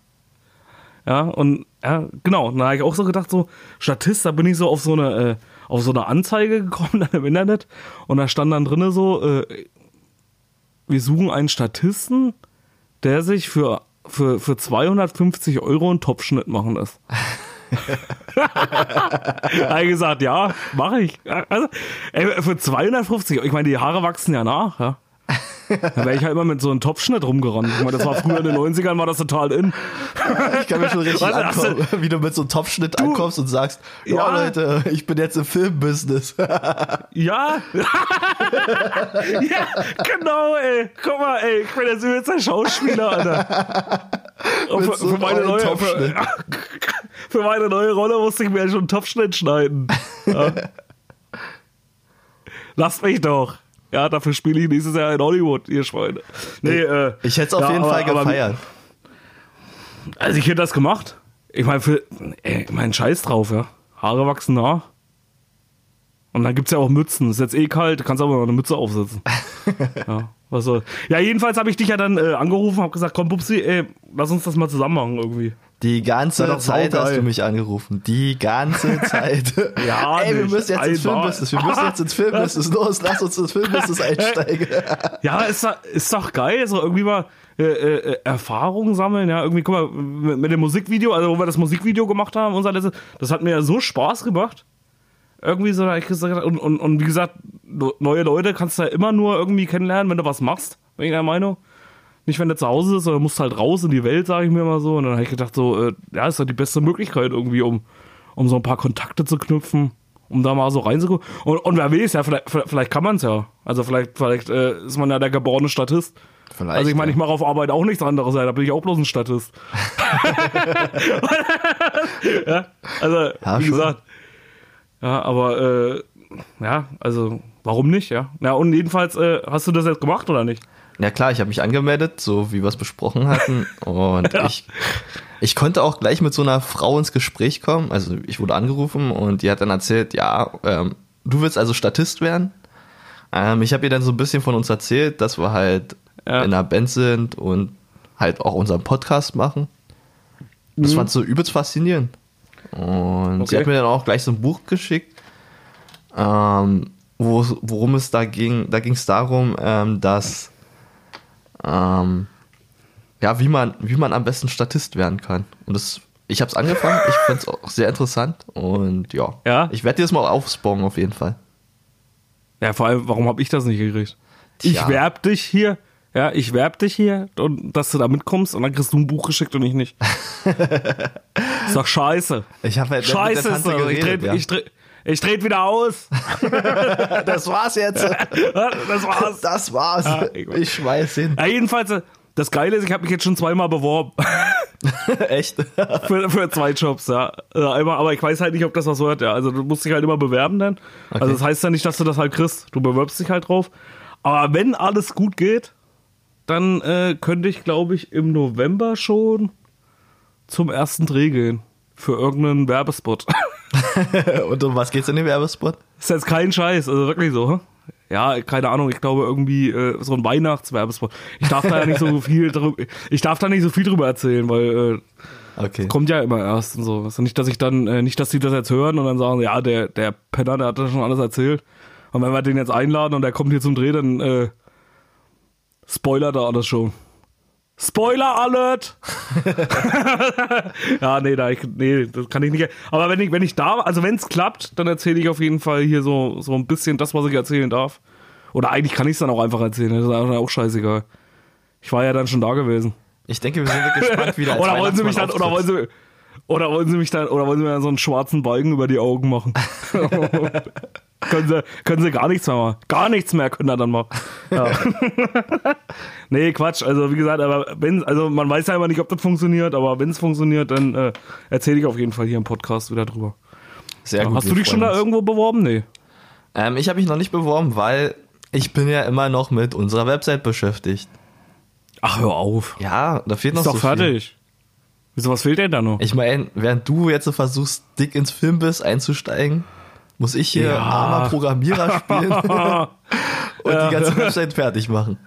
Ja, und ja, genau, da habe ich auch so gedacht, so, Statist, da bin ich so auf so eine, äh, auf so eine Anzeige gekommen dann im Internet und da stand dann drinne so, äh, wir suchen einen Statisten, der sich für, für, für 250 Euro einen Topfschnitt machen lässt. ich gesagt, ja, mache ich. Also, ey, für 250 Euro, ich meine, die Haare wachsen ja nach, ja. Da wäre ich halt immer mit so einem Topfschnitt rumgerannt. Das war früher in den 90ern, war das total in. Ich kann mir schon richtig Was, hast du- ankommen, wie du mit so einem Topfschnitt ankommst und sagst, ja, Ja. Leute, ich bin jetzt im Filmbusiness. Ja. ja, genau, ey. Guck mal, ey, ich bin jetzt ein Schauspieler, Alter. Für, so für, meine neue, für, für meine neue Rolle musste ich mir ja schon einen Topfschnitt schneiden. Ja. Lasst mich doch. Ja, dafür spiele ich nächstes Jahr in Hollywood, ihr Schweine. Nee, äh, Ich hätte es auf ja, jeden aber- Fall aber- gefeiert. Also ich hätte das gemacht. Ich meine, für, ey, mein Scheiß drauf, ja. Haare wachsen nach. Und dann gibt's ja auch Mützen. Ist jetzt eh kalt, du kannst aber noch eine Mütze aufsetzen. ja, was soll. Ja, jedenfalls habe ich dich ja dann äh, angerufen, habe gesagt, komm Bubsi, ey, lass uns das mal zusammen machen irgendwie. Die ganze Zeit hast du mich angerufen. Die ganze Zeit. Ja, Ey, wir müssen jetzt ins. Filmbusiness. Wir müssen jetzt ins Filmbusiness. Los, lass uns ins Filmbusiness einsteigen. Ja, ist, doch- ist doch geil, so irgendwie mal äh, äh, Erfahrungen sammeln, ja, irgendwie, guck mal, mit, mit dem Musikvideo, also wo wir das Musikvideo gemacht haben, unser letztes, das hat mir ja so Spaß gemacht. Irgendwie so, und, und, und wie gesagt, neue Leute kannst du ja immer nur irgendwie kennenlernen, wenn du was machst, bin ich der Meinung. Nicht, wenn du zu Hause bist, sondern musst halt raus in die Welt, sage ich mir mal so. Und dann habe ich gedacht, so, äh, ja, ist doch die beste Möglichkeit irgendwie, um, um so ein paar Kontakte zu knüpfen, um da mal so reinzugucken. Und, und wer weiß, ja, vielleicht, vielleicht kann man es ja. Also vielleicht, vielleicht äh, ist man ja der geborene Statist. Vielleicht, also ich meine, ich mache auf Arbeit auch nichts anderes, da bin ich auch bloß ein Statist. ja, also, Ja, wie schon. gesagt. Ja, aber äh, ja, also warum nicht, ja? Ja, und jedenfalls, äh, hast du das jetzt gemacht oder nicht? Ja klar, ich habe mich angemeldet, so wie wir es besprochen hatten. Und Ja. ich, ich konnte auch gleich mit so einer Frau ins Gespräch kommen. Also ich wurde angerufen und die hat dann erzählt, ja, ähm, du willst also Statist werden. Ähm, ich habe ihr dann so ein bisschen von uns erzählt, dass wir halt Ja. in einer Band sind und halt auch unseren Podcast machen. Das fand sie so übelst faszinierend. Und sie Okay. hat mir dann auch gleich so ein Buch geschickt, ähm, wo, worum es da ging. Da ging es darum, ähm, dass ähm, ja, wie man, wie man am besten Statist werden kann. Und das, ich habe es angefangen, ich finde es auch sehr interessant und ja, Ja? ich werde dir das mal aufspannen auf jeden Fall. Ja, vor allem, warum habe ich das nicht gekriegt? Ich Tja. werb dich hier, ja, ich werb dich hier, und, dass du da mitkommst und dann kriegst du ein Buch geschickt und ich nicht. ist doch scheiße. Ich habe halt Scheiße mit der Tante das. Ich geredet, dreh, ja. ich, dreh, ich dreh wieder aus. Das war's jetzt. Das war's. Das war's. Ja, ich- schmeiß hin. Ja, jedenfalls, das Geile ist, ich habe mich jetzt schon zweimal beworben Echt? für, für zwei Jobs, ja. Äh, Einmal, aber ich weiß halt nicht, ob das was wird, ja. Also du musst dich halt immer bewerben dann. Also das heißt ja nicht, dass du das halt kriegst. Du bewirbst dich halt drauf. Aber wenn alles gut geht, dann äh, könnte ich, glaube ich, im November schon zum ersten Dreh gehen. Für irgendeinen Werbespot. Und um was geht's in dem Werbespot? ist jetzt kein Scheiß, also wirklich so. Ja, keine Ahnung, ich glaube irgendwie äh, so ein Weihnachtswerbespot. Ich darf da ja nicht so viel drüber, ich darf da nicht so viel drüber erzählen, weil äh, Okay. kommt ja immer erst und so. Also nicht, dass ich dann, äh, nicht, dass die das jetzt hören und dann sagen, ja, der, der Penner, der hat das schon alles erzählt. Und wenn wir den jetzt einladen und der kommt hier zum Dreh, dann äh, spoilert er alles schon. Spoiler Alert! ja, nee, da ich, nee, das kann ich nicht. Aber wenn ich, wenn ich da, also wenn es klappt, dann erzähle ich auf jeden Fall hier so, so ein bisschen das, was ich erzählen darf. Oder eigentlich kann ich es dann auch einfach erzählen, das ist auch scheißegal. Ich war ja dann schon da gewesen. Ich denke, wir sind gespannt, wie der als Oder wollen sie mich dann, oder wollen sie, oder wollen sie mich dann, oder wollen sie mir dann so einen schwarzen Balken über die Augen machen? können sie, können sie gar nichts mehr machen. Gar nichts mehr können er dann machen. Ja. nee, Quatsch. Also, wie gesagt, aber wenn, also man weiß ja immer nicht, ob das funktioniert, aber wenn es funktioniert, dann äh, erzähle ich auf jeden Fall hier im Podcast wieder drüber. Sehr gut, Hast du dich schon da irgendwo beworben? Nee. Ähm, ich habe mich noch nicht beworben, weil ich bin ja immer noch mit unserer Website beschäftigt. Ach, hör auf. Ja, da fehlt noch Ist doch so viel. fertig. Wieso, was fehlt denn da noch? Ich meine, während du jetzt so versuchst, dick ins Filmbiss einzusteigen, muss ich hier Ja. armer Programmierer spielen und die ganze Website fertig machen.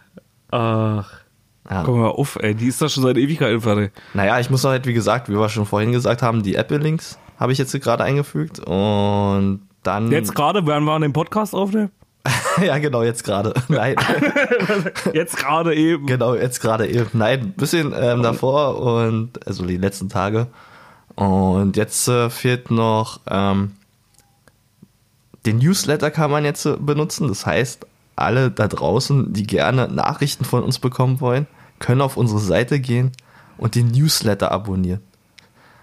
Ach, Ja. komm mal auf, ey, die ist doch schon seit Ewigkeiten fertig. Naja, ich muss noch halt, wie gesagt, wie wir schon vorhin gesagt haben, die Apple-Links habe ich jetzt gerade eingefügt und dann. Jetzt gerade, während wir den Podcast aufnehmen? ja, genau, jetzt gerade. Nein, Jetzt gerade eben. genau, jetzt gerade eben. Nein, ein bisschen ähm, davor und also die letzten Tage. Und jetzt äh, fehlt noch ähm, den Newsletter kann man jetzt benutzen. Das heißt, alle da draußen, die gerne Nachrichten von uns bekommen wollen, können auf unsere Seite gehen und den Newsletter abonnieren.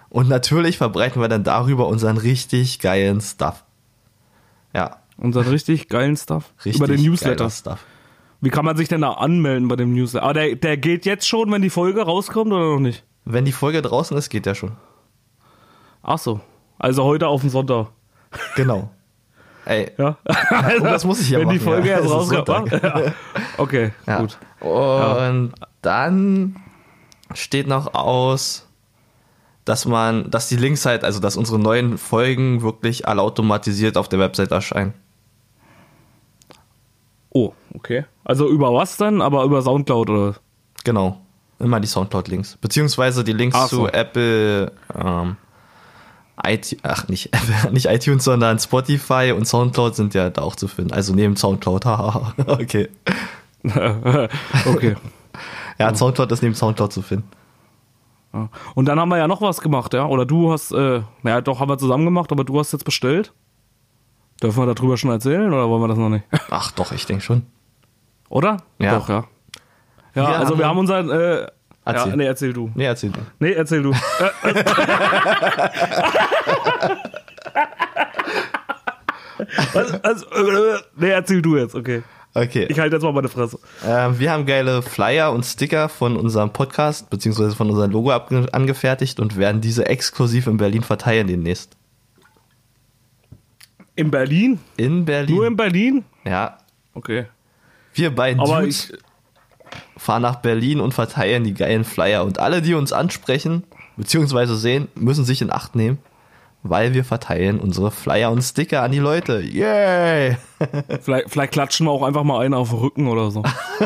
Und natürlich verbreiten wir dann darüber unseren richtig geilen Stuff. Ja, Unseren richtig geilen Stuff. richtig Über den Newsletter. Stuff. Wie kann man sich denn da anmelden bei dem Newsletter? Aber der, der geht jetzt schon, wenn die Folge rauskommt oder noch nicht? Wenn die Folge draußen ist, geht der schon. Ach so. Also heute auf den Sonntag. Genau. Ey, Ja. und das muss ich ja Wenn die machen, Folge ja. erst Es ist rauskommt. Ja. Okay, Ja. gut. Und dann steht noch aus, dass man, dass die Links halt, also dass unsere neuen Folgen wirklich alle automatisiert auf der Website erscheinen. Oh, okay. Also über was dann? Aber über Soundcloud oder? Genau. Immer die Soundcloud-Links. Beziehungsweise die Links so. zu Apple, ähm, iTunes, ach nicht, nicht iTunes, sondern Spotify und Soundcloud sind ja da auch zu finden. Also neben Soundcloud, haha. okay. okay. Ja, Soundcloud ist neben Soundcloud zu finden. Und dann haben wir ja noch was gemacht, ja? Oder du hast, äh, naja, doch haben wir zusammen gemacht, aber du hast jetzt bestellt. Dürfen wir darüber schon erzählen oder wollen wir das noch nicht? Ach doch, ich denke schon. Oder? Ja. Doch, ja. Ja, Wir also haben- wir haben unseren, äh, Erzähl. ja, nee, erzähl du. Nee, erzähl du. Nee, erzähl du. Also, äh, nee, erzähl du jetzt, okay. Okay. Ich halte jetzt mal meine Fresse. Ähm, wir haben geile Flyer und Sticker von unserem Podcast beziehungsweise von unserem Logo angefertigt und werden diese exklusiv in Berlin verteilen demnächst. In Berlin? In Berlin. Nur in Berlin? ja. Okay. Wir beiden Aber Dudes ich, fahren nach Berlin und verteilen die geilen Flyer. Und alle, die uns ansprechen beziehungsweise sehen, müssen sich in Acht nehmen, weil wir verteilen unsere Flyer und Sticker an die Leute. Yay! vielleicht, vielleicht klatschen wir auch einfach mal einen auf den Rücken oder so.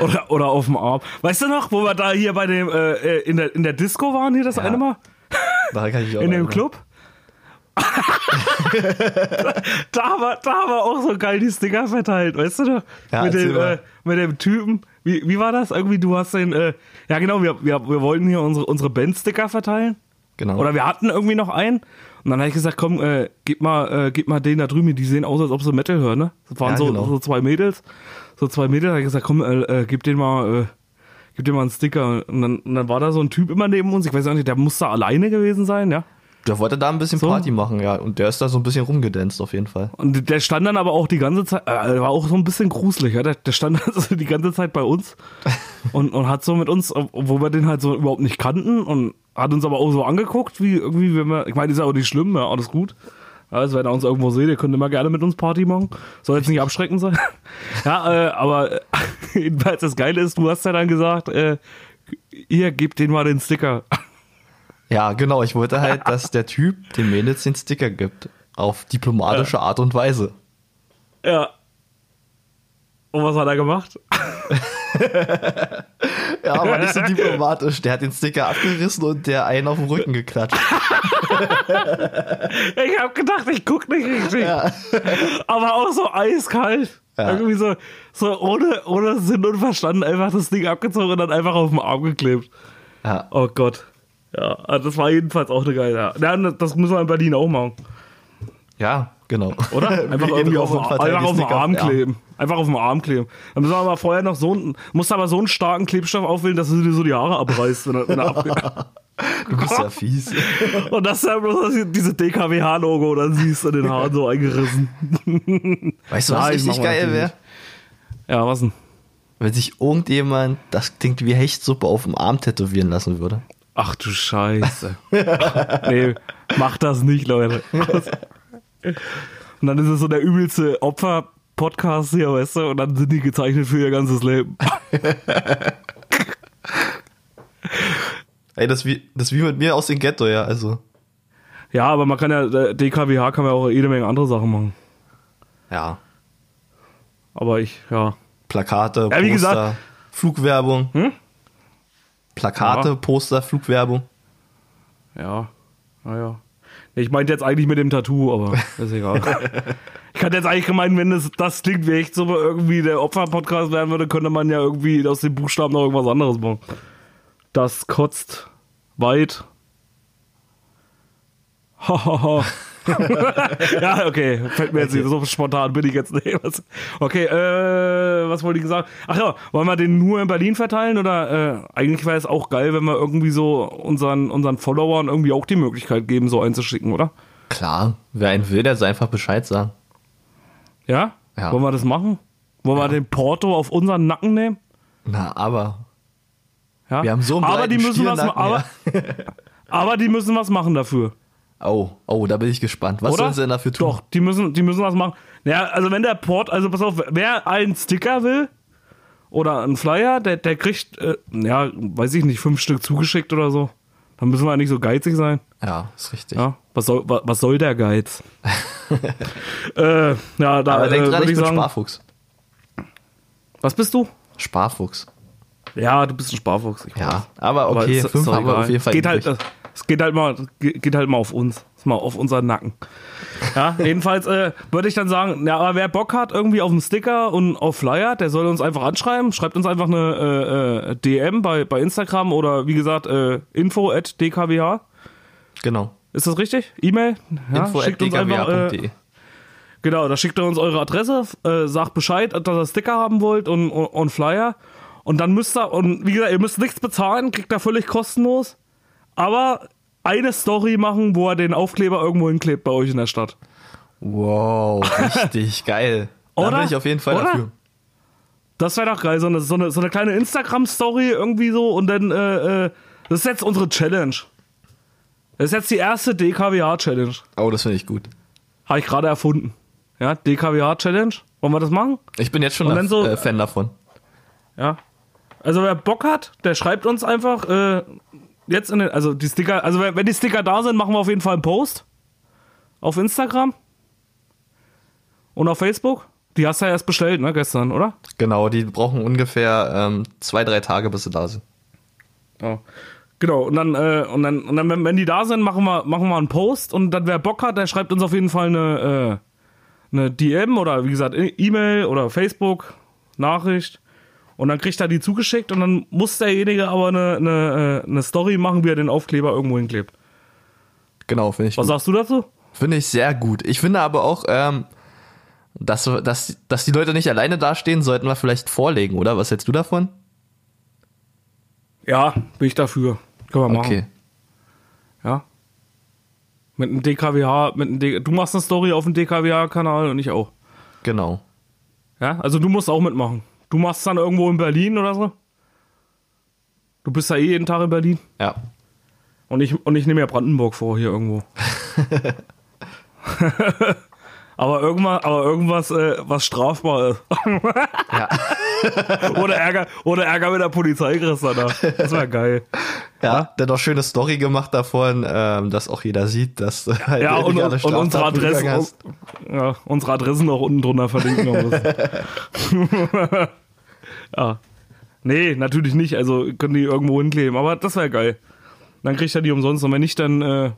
oder, oder auf dem Arm. Weißt du noch, wo wir da hier bei dem, äh, äh, in, der, in der Disco waren hier das Ja. eine Mal? Da kann ich auch In dem. Club? da, haben wir, da haben wir auch so geil die Sticker verteilt, weißt du noch? Ja, mit, dem, äh, mit dem Typen. Wie, wie war das? Irgendwie, du hast den, äh, ja genau, wir, wir, wir wollten hier unsere, unsere Band-Sticker verteilen. Genau. Oder wir hatten irgendwie noch einen. Und dann habe ich gesagt, komm, äh, gib mal, äh, gib mal den da drüben, die sehen aus, als ob sie Metal hören, ne? Das waren Ja, so, genau. so zwei Mädels. So zwei Mädels, da habe ich gesagt, komm, äh, äh, gib den mal, äh, gib dir mal einen Sticker. Und dann, und dann war da so ein Typ immer neben uns, ich weiß auch nicht, der muss da alleine gewesen sein, ja. Der wollte da ein bisschen So. Party machen, ja. Und der ist da so ein bisschen rumgedanzt auf jeden Fall. Und der stand dann aber auch die ganze Zeit, äh, war auch so ein bisschen gruselig, ja. Der, der stand also die ganze Zeit bei uns und, und hat so mit uns, obwohl wir den halt so überhaupt nicht kannten und hat uns aber auch so angeguckt, wie irgendwie, wenn wir, ich meine, ist ja auch nicht schlimm, ja, alles gut. Also wenn er uns irgendwo seht, ihr könnt immer gerne mit uns Party machen. Soll jetzt nicht abschreckend sein. ja, äh, aber jedenfalls das Geile ist, du hast ja dann gesagt, äh, ihr gebt den mal den Sticker. Ja, genau. Ich wollte halt, dass der Typ den Mädels den Sticker gibt. Auf diplomatische Art und Weise. ja. Und was hat er gemacht? Ja, aber nicht so diplomatisch. Der hat den Sticker abgerissen und der einen auf den Rücken geklatscht. Ich hab gedacht, ich guck nicht richtig. Ja. Aber auch so eiskalt. Ja. Irgendwie so, so ohne, ohne Sinn und Verstand einfach das Ding abgezogen und dann einfach auf den Arm geklebt. Ja. Oh Gott. Ja, also das war jedenfalls auch eine geile. Ja, das müssen wir in Berlin auch machen. Ja, genau. Oder? Einfach irgendwie auf, einfach auf den Arm kleben. Einfach auf den Arm kleben. Dann müssen wir aber vorher noch so einen, musst aber so einen starken Klebstoff aufwählen, dass du dir so die Haare abreißt, wenn er, wenn er Du bist ja fies. Und das ist ja bloß diese DKWH-Logo, dann siehst du in den Haaren so eingerissen. Weißt du, was Nein, richtig geil wäre? Ja, was denn? Wenn sich irgendjemand das klingt wie Hechtsuppe auf dem Arm tätowieren lassen würde. Ach du Scheiße. nee, mach das nicht, Leute. Und dann ist es so der übelste Opfer-Podcast hier, weißt du, und dann sind die gezeichnet für ihr ganzes Leben. Ey, das wie, das wie mit mir aus dem Ghetto, ja, also. Ja, aber man kann ja, DKWH kann man ja auch jede Menge andere Sachen machen. Ja. Aber ich, ja. Plakate, Ja, wie Poster, gesagt- Flugwerbung. Hm? Plakate, Ja. Poster, Flugwerbung. Ja, naja. Ich meinte jetzt eigentlich mit dem Tattoo, aber ist egal. ich hatte jetzt eigentlich gemeint, wenn das, das klingt wie echt so irgendwie der Opfer-Podcast werden würde, könnte man ja irgendwie aus den Buchstaben noch irgendwas anderes machen. Das kotzt weit. Hahaha. Ja, okay. Fällt mir jetzt nicht so spontan, bin ich jetzt nicht. Was- Okay, äh, was wollte ich sagen? Ach ja, wollen wir den nur in Berlin verteilen oder äh, eigentlich wäre es auch geil, wenn wir irgendwie so unseren, unseren Followern irgendwie auch die Möglichkeit geben, so einzuschicken, oder? Klar, wer einen will, der soll einfach Bescheid sagen. Ja? Ja. Wollen wir das machen? Wollen wir den Porto auf unseren Nacken nehmen? Na, aber. Ja? Wir haben so einen aber die müssen was aber, aber die müssen was machen dafür. Oh, oh, da bin ich gespannt. Was Oder? sollen sie denn dafür tun? Doch, die müssen, die müssen was machen. Ja, also wenn der Port, also pass auf, wer einen Sticker will oder einen Flyer, der, der kriegt, äh, ja, weiß ich nicht, fünf Stück zugeschickt oder so. Dann müssen wir nicht so geizig sein. Ja, ist richtig. Ja, was soll, was, was soll der Geiz? äh, ja, da Aber äh, denk dran, würde ich bin sagen. Sparfuchs. Was bist du? Sparfuchs. Ja, du bist ein Sparfuchs. Weiß. Ja, aber Aber okay, ist- ist fünf doch haben wir auf jeden Fall. Geht halt, übrig. Es geht halt mal, geht halt mal auf uns. Ist mal auf unseren Nacken. Ja, jedenfalls äh, würde ich dann sagen, ja, aber wer Bock hat irgendwie auf einen Sticker und auf Flyer, der soll uns einfach anschreiben. Schreibt uns einfach eine äh, äh, DM bei, bei Instagram oder wie gesagt äh, info at dkwh. Genau. Ist das richtig? E-Mail? Ja, Info at schickt uns einfach, äh, dkwa.de. Genau, da schickt ihr uns eure Adresse, äh, sagt Bescheid, dass ihr Sticker haben wollt und, und, und Flyer. Und dann müsst ihr, und wie gesagt, ihr müsst nichts bezahlen, kriegt ihr völlig kostenlos. Aber eine Story machen, wo er den Aufkleber irgendwo hinklebt bei euch in der Stadt. Wow, richtig geil. Da Oder? bin ich auf jeden Fall Oder? dafür. Das wäre doch geil, so eine, so eine, so eine kleine Instagram-Story irgendwie so und dann, äh, äh, das ist jetzt unsere Challenge. Das ist jetzt die erste DKWH-Challenge. Oh, das finde ich gut. Habe ich gerade erfunden. Ja, DKWH-Challenge. Wollen wir das machen? Ich bin jetzt schon ein so- äh, Fan davon. Ja. Also wer Bock hat, der schreibt uns einfach äh, jetzt in den, also die Sticker, also wenn die Sticker da sind, machen wir auf jeden Fall einen Post auf Instagram und auf Facebook. Die hast du ja erst bestellt, ne, gestern, oder? Genau, die brauchen ungefähr ähm, zwei, drei Tage, bis sie da sind. Ja. Genau, und dann, äh, und dann, und dann wenn, wenn die da sind, machen wir, machen wir einen Post und dann wer Bock hat, der schreibt uns auf jeden Fall eine, äh, eine DM oder wie gesagt, E-Mail oder Facebook, Nachricht. Und dann kriegt er die zugeschickt und dann muss derjenige aber eine, eine, äh, eine Story machen, wie er den Aufkleber irgendwo hinklebt. Genau, finde ich Was gut. sagst du dazu? Finde ich sehr gut. Ich finde aber auch, ähm, dass, dass, dass die Leute nicht alleine dastehen, sollten wir vielleicht vorlegen, oder? Was hältst du davon? Ja, bin ich dafür. Können wir machen. Okay. Ja. Mit einem DKWH, mit einem D du machst eine Story auf dem DKWH-Kanal und ich auch. Genau. Ja, also du musst auch mitmachen. Du machst dann irgendwo in Berlin oder so. Du bist ja eh jeden Tag in Berlin. Ja. Und ich, und ich nehme ja Brandenburg vor hier irgendwo. aber irgendwas, aber irgendwas, äh, was strafbar ist. Ja. oder Ärger, oder Ärger mit der Polizei kriegst du da. Das wäre geil. Ja, der hat auch schöne Story gemacht davon, ähm, dass auch jeder sieht, dass du halt Ja, und, und, und unsere Adressen, hast. ja, unsere Adressen auch unten drunter verlinken. noch ja. Nee, natürlich nicht. Also können die irgendwo hinkleben, aber das wäre geil. Dann kriegt er die umsonst und wenn nicht, dann. Äh,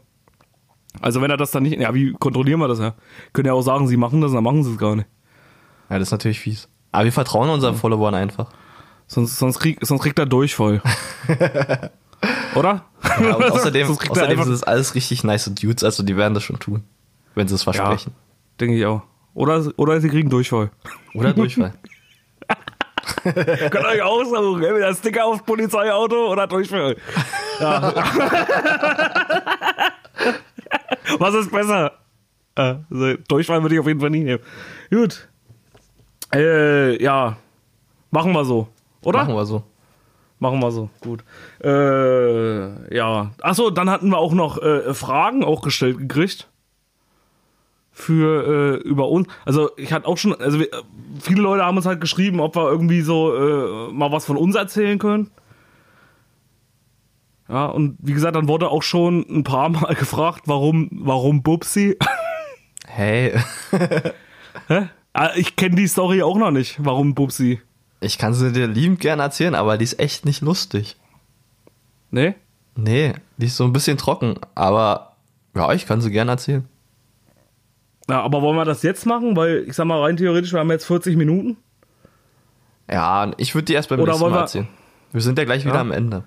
also wenn er das dann nicht. Ja, wie kontrollieren wir das ja? Können ja auch sagen, sie machen das, dann machen sie es gar nicht. Ja, das ist natürlich fies. Aber wir vertrauen unseren Followern einfach. Sonst, sonst, krieg, sonst kriegt er Durchfall. Oder? Ja, und außerdem, er außerdem sind es alles richtig nice Dudes, also die werden das schon tun, wenn sie es versprechen. Denke ich auch. Oder, oder sie kriegen Durchfall. Oder Durchfall. Könnt euch aussuchen, entweder Sticker aufs Polizeiauto oder Durchfall. Ja. Was ist besser? Äh, also Durchfall würde ich auf jeden Fall nie nehmen. Gut. Äh, ja. Machen wir so. Oder? Machen wir so. Machen wir so. Gut. Äh, ja. Achso, dann hatten wir auch noch äh, Fragen auch gestellt gekriegt. für äh, über uns. Also ich hatte auch schon, also wir, viele Leute haben uns halt geschrieben, ob wir irgendwie so äh, mal was von uns erzählen können. Ja, und wie gesagt, dann wurde auch schon ein paar Mal gefragt, warum, warum Bubsi? Hey, Hä? Ah, Ich kenne die Story auch noch nicht, warum Bubsi. Ich kann sie dir liebend gern erzählen, aber die ist echt nicht lustig. Ne? Nee, die ist so ein bisschen trocken, aber ja, ich kann sie gern erzählen. Ja, aber wollen wir das jetzt machen? Weil ich sag mal rein theoretisch, wir haben jetzt 40 Minuten. Ja, ich würde die erst beim Oder nächsten Mal wir- erzählen. Wir sind ja gleich wieder Ja. am Ende.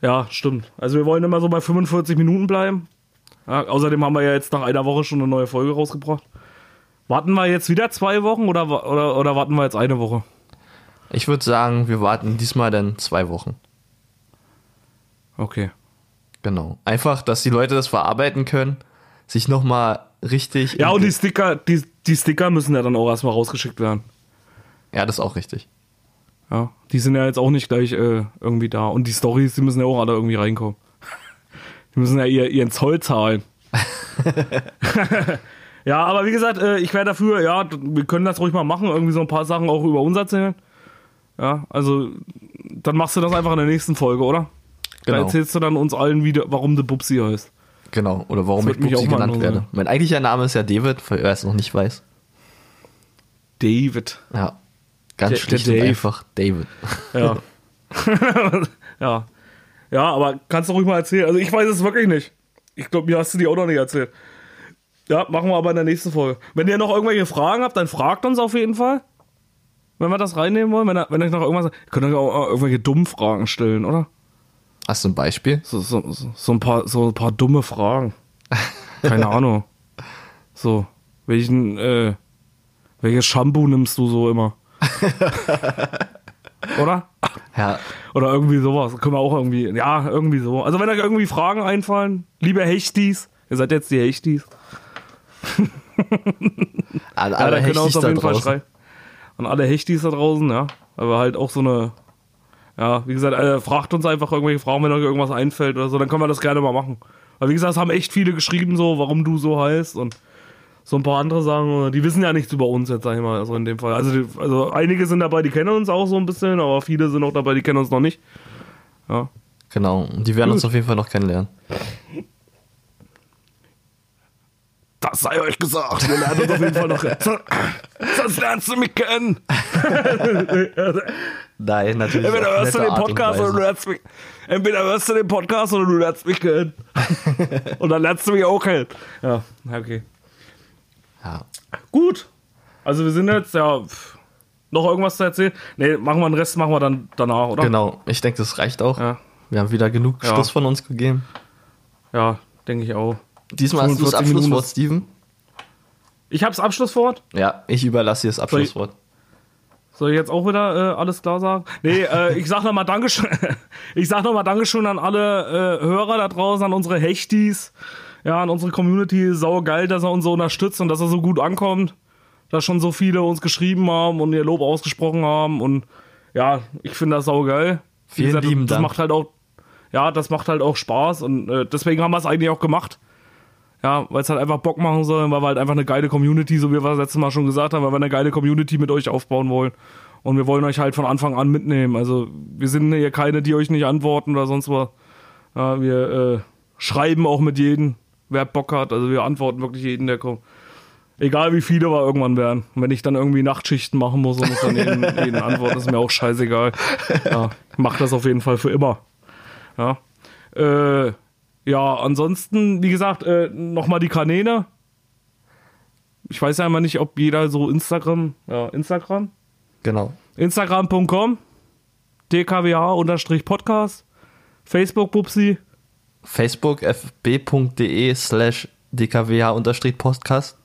Ja, stimmt. Also wir wollen immer so bei 45 Minuten bleiben. Ja, außerdem haben wir ja jetzt nach einer Woche schon eine neue Folge rausgebracht. Warten wir jetzt wieder zwei Wochen oder, oder, oder warten wir jetzt eine Woche? Ich würde sagen, wir warten diesmal dann zwei Wochen. Okay. Genau. Einfach, dass die Leute das verarbeiten können, sich nochmal richtig. Ja, und die Sticker, die, die Sticker müssen ja dann auch erstmal rausgeschickt werden. Ja, das ist auch richtig. Ja, die sind ja jetzt auch nicht gleich äh, irgendwie da. Und die Stories, die müssen ja auch alle irgendwie reinkommen. Die müssen ja ihr, ihren Zoll zahlen. ja, aber wie gesagt, äh, ich wäre dafür, ja, wir können das ruhig mal machen, irgendwie so ein paar Sachen auch über uns erzählen. Ja, also dann machst du das einfach in der nächsten Folge, oder? Da Genau. erzählst du dann uns allen wieder, warum der Bubsi heißt. Genau. Oder warum ich mal genannt werde. Mein eigentlicher Name ist ja David, wer es noch nicht weiß. David. Ja. Ganz Der- schlicht der einfach David. Ja. ja. Ja, aber kannst du ruhig mal erzählen. Also ich weiß es wirklich nicht. Ich glaube, mir hast du die auch noch nicht erzählt. Ja, machen wir aber in der nächsten Folge. Wenn ihr noch irgendwelche Fragen habt, dann fragt uns auf jeden Fall. Wenn wir das reinnehmen wollen, wenn, ihr- wenn euch noch irgendwas. Ihr könnt euch auch irgendwelche dummen Fragen stellen, oder? Hast du ein Beispiel? So, so, so, ein, paar, so ein paar dumme Fragen. Keine Ahnung. So, welchen, äh, welches Shampoo nimmst du so immer? oder? Ja. Oder irgendwie sowas. Können wir auch irgendwie, ja, irgendwie so. Also wenn euch irgendwie Fragen einfallen, liebe Hechtis, ihr seid jetzt die Hechtis. Alle, Ja, alle dann könnt ihr uns auf da jeden Fall draußen. schreiben. Und alle Hechtis da draußen, ja. Aber halt auch so eine, ja, wie gesagt, äh, fragt uns einfach irgendwelche Fragen, wenn euch irgendwas einfällt oder so, dann können wir das gerne mal machen. Weil wie gesagt, es haben echt viele geschrieben, so, warum du so heißt und so ein paar andere Sachen, die wissen ja nichts über uns jetzt, sag ich mal, also in dem Fall. Also, die, also einige sind dabei, die kennen uns auch so ein bisschen, aber viele sind auch dabei, die kennen uns noch nicht. Ja. Genau. Und die werden uns auf jeden Fall noch kennenlernen. Das sei euch gesagt. Wir lernen uns auf jeden Fall noch. So- Sonst lernst du mich kennen. Nein, natürlich. Entweder hörst du den Podcast oder du lernst mich. Entweder hörst du den Podcast oder du lernst mich kennen. Und dann lernst du mich auch kennen. Ja, okay. Ja. Gut. Also wir sind jetzt, ja, pff, noch irgendwas zu erzählen? Nee, machen wir den Rest, machen wir dann danach, oder? Genau. Ich denke, das reicht auch. Ja, Wir haben wieder genug Ja. Schluss von uns gegeben. ja denke ich auch. Diesmal hast du das 45 Minuten Abschlusswort, Steven. Ich hab's Abschlusswort. Ja, ich überlasse dir das Abschlusswort. Soll ich jetzt auch wieder äh, alles klar sagen? Nee, äh, ich sag nochmal Dankeschön. ich sag nochmal Dankeschön an alle äh, Hörer da draußen, an unsere Hechtis, ja, an unsere Community. Sau geil, dass er uns so unterstützt und dass er so gut ankommt. Dass schon so viele uns geschrieben haben und ihr Lob ausgesprochen haben. Und ja, ich finde das sau geil. Vielen lieben das Dank. macht halt auch, ja, das macht halt auch Spaß und äh, deswegen haben wir es eigentlich auch gemacht. Ja, weil es halt einfach Bock machen soll, weil wir halt einfach eine geile Community, so wie wir das letzte Mal schon gesagt haben, weil wir eine geile Community mit euch aufbauen wollen. Und wir wollen euch halt von Anfang an mitnehmen. Also wir sind hier keine, die euch nicht antworten oder sonst was. Ja, wir äh, schreiben auch mit jedem, wer Bock hat. Also wir antworten wirklich jeden, der kommt. Egal wie viele wir irgendwann werden. Und wenn ich dann irgendwie Nachtschichten machen muss und muss dann jeden, jeden antworten, ist mir auch scheißegal. Ja, ich mach das auf jeden Fall für immer. Ja. Äh, ja, ansonsten, wie gesagt, äh, nochmal die Kanäle. Ich weiß ja immer nicht, ob jeder so Instagram, ja, Instagram. Genau. Instagram.com, dkwh-podcast, Facebook Bubsi, Facebook fb.de slash dkwh-podcast.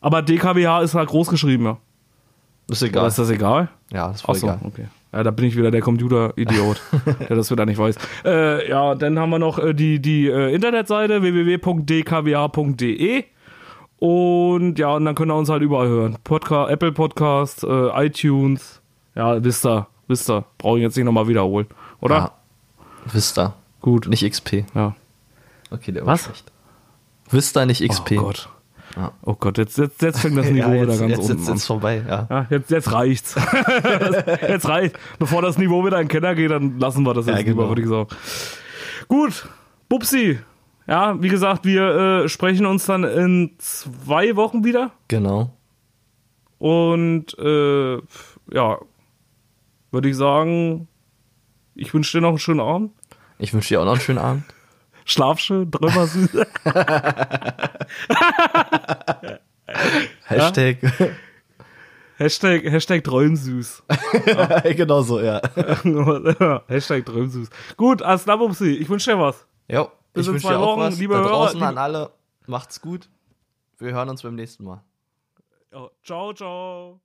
aber dkwh ist halt groß geschrieben, ja. Ist Oder egal. ist das egal? Ja, ist voll Achso, egal. okay. Ja, da bin ich wieder der Computer-Idiot, der das wieder nicht weiß. Äh, ja, dann haben wir noch äh, die, die äh, Internetseite www.dkwh.de und ja, und dann könnt ihr uns halt überall hören. Podca Apple Podcast, äh, iTunes, ja, wisst ihr, wisst ihr. Brauche ich jetzt nicht nochmal wiederholen, oder? Ja. Vista. Gut. Nicht XP. Ja. Okay, der Was? war schlecht. Vista, nicht XP. Oh Gott. Ja. Oh Gott, jetzt, jetzt, jetzt fängt das Niveau ja, wieder jetzt, ganz jetzt, unten jetzt an. ist vorbei, ja. Ja, jetzt, jetzt reicht's. jetzt reicht. Bevor das Niveau wieder in den Keller geht, dann lassen wir das jetzt Ja, genau. lieber, würde ich sagen. Gut, Bubsi. Ja, wie gesagt, wir äh, sprechen uns dann in zwei Wochen wieder. Genau. Und äh, ja, würde ich sagen, ich wünsche dir noch einen schönen Abend. Ich wünsche dir auch noch einen schönen Abend. Schlaf schön, was süß. Hashtag. Hashtag, Hashtag träumsüß. genau so, ja. Hashtag träumsüß. Gut, Bubsi. Ich wünsche dir was. Jo, Bis ich wünsche dir auch Wochen, was. liebe da Hörer, draußen liebe- an alle. Macht's gut. Wir hören uns beim nächsten Mal. Ja, ciao, ciao.